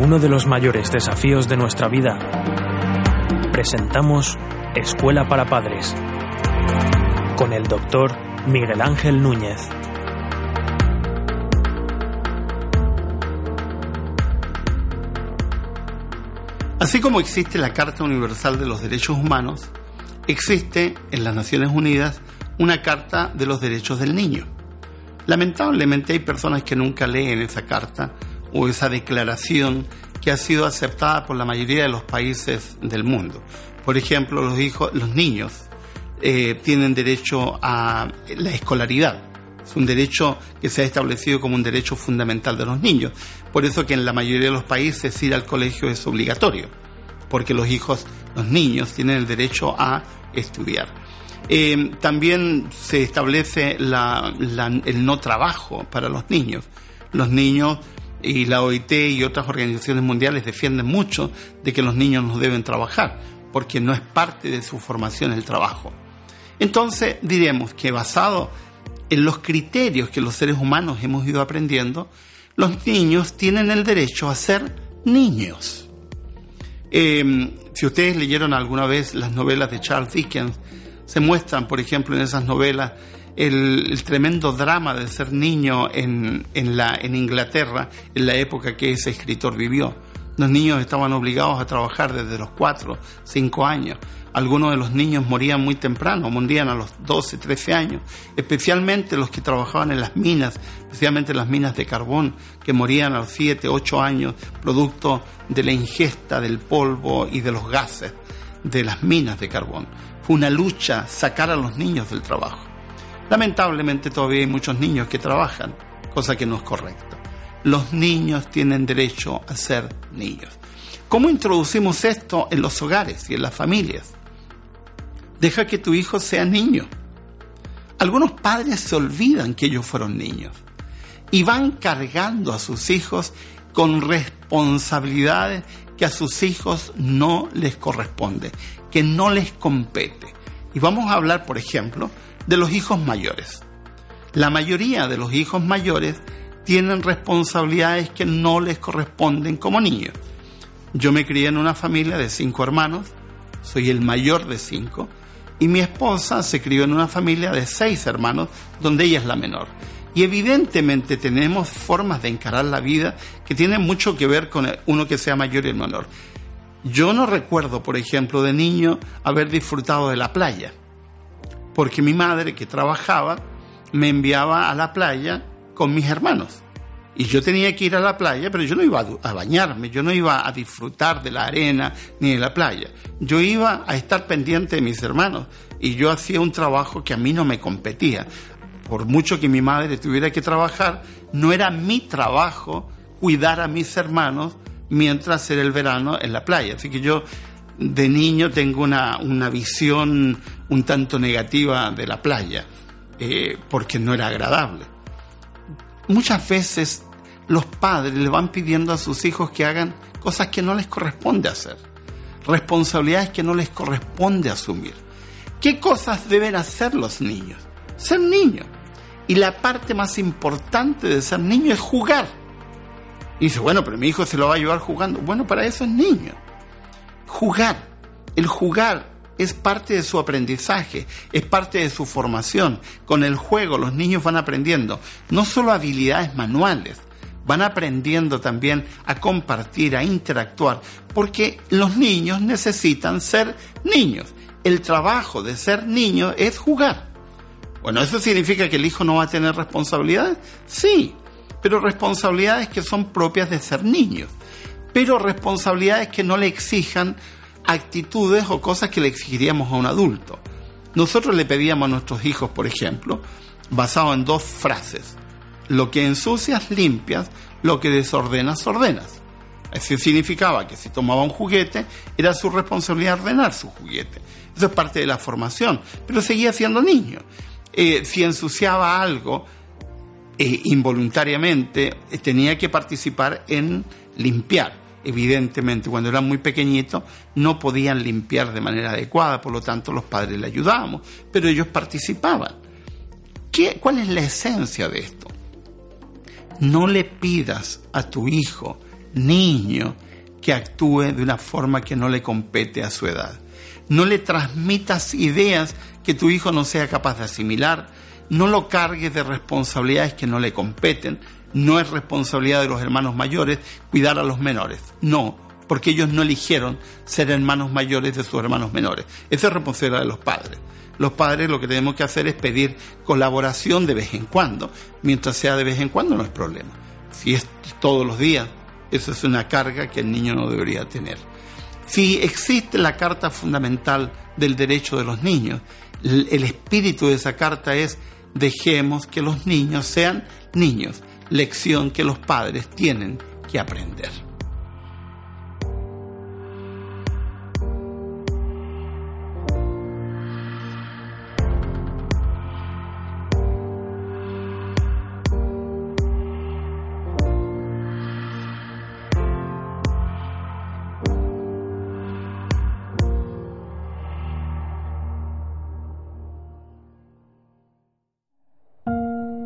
uno de los mayores desafíos de nuestra vida, presentamos Escuela para Padres con el doctor Miguel Ángel Núñez. Así como existe la Carta Universal de los Derechos Humanos, existe en las Naciones Unidas una Carta de los Derechos del Niño. Lamentablemente hay personas que nunca leen esa carta o esa declaración que ha sido aceptada por la mayoría de los países del mundo. Por ejemplo, los, hijos, los niños eh, tienen derecho a la escolaridad. Es un derecho que se ha establecido como un derecho fundamental de los niños. Por eso que en la mayoría de los países ir al colegio es obligatorio, porque los hijos, los niños, tienen el derecho a estudiar. Eh, también se establece el no trabajo para los niños. Los niños y la OIT y otras organizaciones mundiales defienden mucho de que los niños no deben trabajar, porque no es parte de su formación el trabajo. Entonces diremos que basado en los criterios que los seres humanos hemos ido aprendiendo, los niños tienen el derecho a ser niños. Eh, si ustedes leyeron alguna vez las novelas de Charles Dickens, se muestran, por ejemplo, en esas novelas el, tremendo drama de ser niño en, la, en Inglaterra en la época que ese escritor vivió. Los niños estaban obligados a trabajar desde los 4, 5 años. Algunos de los niños morían muy temprano, morían a los 12, 13 años, especialmente los que trabajaban en las minas, especialmente las minas de carbón, que morían a los 7, 8 años, producto de la ingesta del polvo y de los gases de las minas de carbón. Fue una lucha sacar a los niños del trabajo. Lamentablemente todavía hay muchos niños que trabajan, cosa que no es correcto. Los niños tienen derecho a ser niños. ¿Cómo introducimos esto en los hogares y en las familias? Deja que tu hijo sea niño. Algunos padres se olvidan que ellos fueron niños y van cargando a sus hijos con responsabilidades que a sus hijos no les corresponde, que no les compete. Y vamos a hablar, por ejemplo, de los hijos mayores. La mayoría de los hijos mayores tienen responsabilidades que no les corresponden como niños. Yo me crié en una familia de cinco hermanos, soy el mayor de cinco, y mi esposa se crió en una familia de seis hermanos, donde ella es la menor. Y evidentemente tenemos formas de encarar la vida que tienen mucho que ver con uno que sea mayor y el menor. Yo no recuerdo, por ejemplo, de niño haber disfrutado de la playa porque mi madre, que trabajaba, me enviaba a la playa con mis hermanos. Y yo tenía que ir a la playa, pero yo no iba a bañarme, yo no iba a disfrutar de la arena ni de la playa. Yo iba a estar pendiente de mis hermanos y yo hacía un trabajo que a mí no me competía. Por mucho que mi madre tuviera que trabajar, no era mi trabajo cuidar a mis hermanos mientras era el verano en la playa. Así que yo de niño tengo una, visión un tanto negativa de la playa, eh, porque no era agradable. Muchas veces los padres le van pidiendo a sus hijos que hagan cosas que no les corresponde hacer, responsabilidades que no les corresponde asumir. ¿Qué cosas deben hacer los niños? Ser niños. Y la parte más importante de ser niño es jugar. Y dice, bueno, pero mi hijo se lo va a ayudar jugando. Bueno, para eso es niño jugar. El jugar es parte de su aprendizaje, es parte de su formación. Con el juego los niños van aprendiendo no solo habilidades manuales, van aprendiendo también a compartir, a interactuar, porque los niños necesitan ser niños. El trabajo de ser niño es jugar. Bueno, ¿eso significa que el hijo no va a tener responsabilidades? Sí, pero responsabilidades que son propias de ser niños pero responsabilidades que no le exijan actitudes o cosas que le exigiríamos a un adulto. Nosotros le pedíamos a nuestros hijos, por ejemplo, basado en dos frases. Lo que ensucias, limpias, lo que desordenas, ordenas. Eso significaba que si tomaba un juguete, era su responsabilidad ordenar su juguete. Eso es parte de la formación, pero seguía siendo niño. Eh, si ensuciaba algo eh, involuntariamente, eh, tenía que participar en limpiar evidentemente cuando eran muy pequeñitos no podían limpiar de manera adecuada, por lo tanto los padres le ayudábamos, pero ellos participaban. ¿Qué, ¿Cuál es la esencia de esto? No le pidas a tu hijo niño que actúe de una forma que no le compete a su edad. No le transmitas ideas que tu hijo no sea capaz de asimilar, no lo cargues de responsabilidades que no le competen, no es responsabilidad de los hermanos mayores cuidar a los menores, no, porque ellos no eligieron ser hermanos mayores de sus hermanos menores, esa es responsabilidad de los padres. Los padres lo que tenemos que hacer es pedir colaboración de vez en cuando, mientras sea de vez en cuando no es problema. Si es todos los días, eso es una carga que el niño no debería tener. Si existe la Carta Fundamental del Derecho de los Niños, el espíritu de esa carta es dejemos que los niños sean niños, lección que los padres tienen que aprender.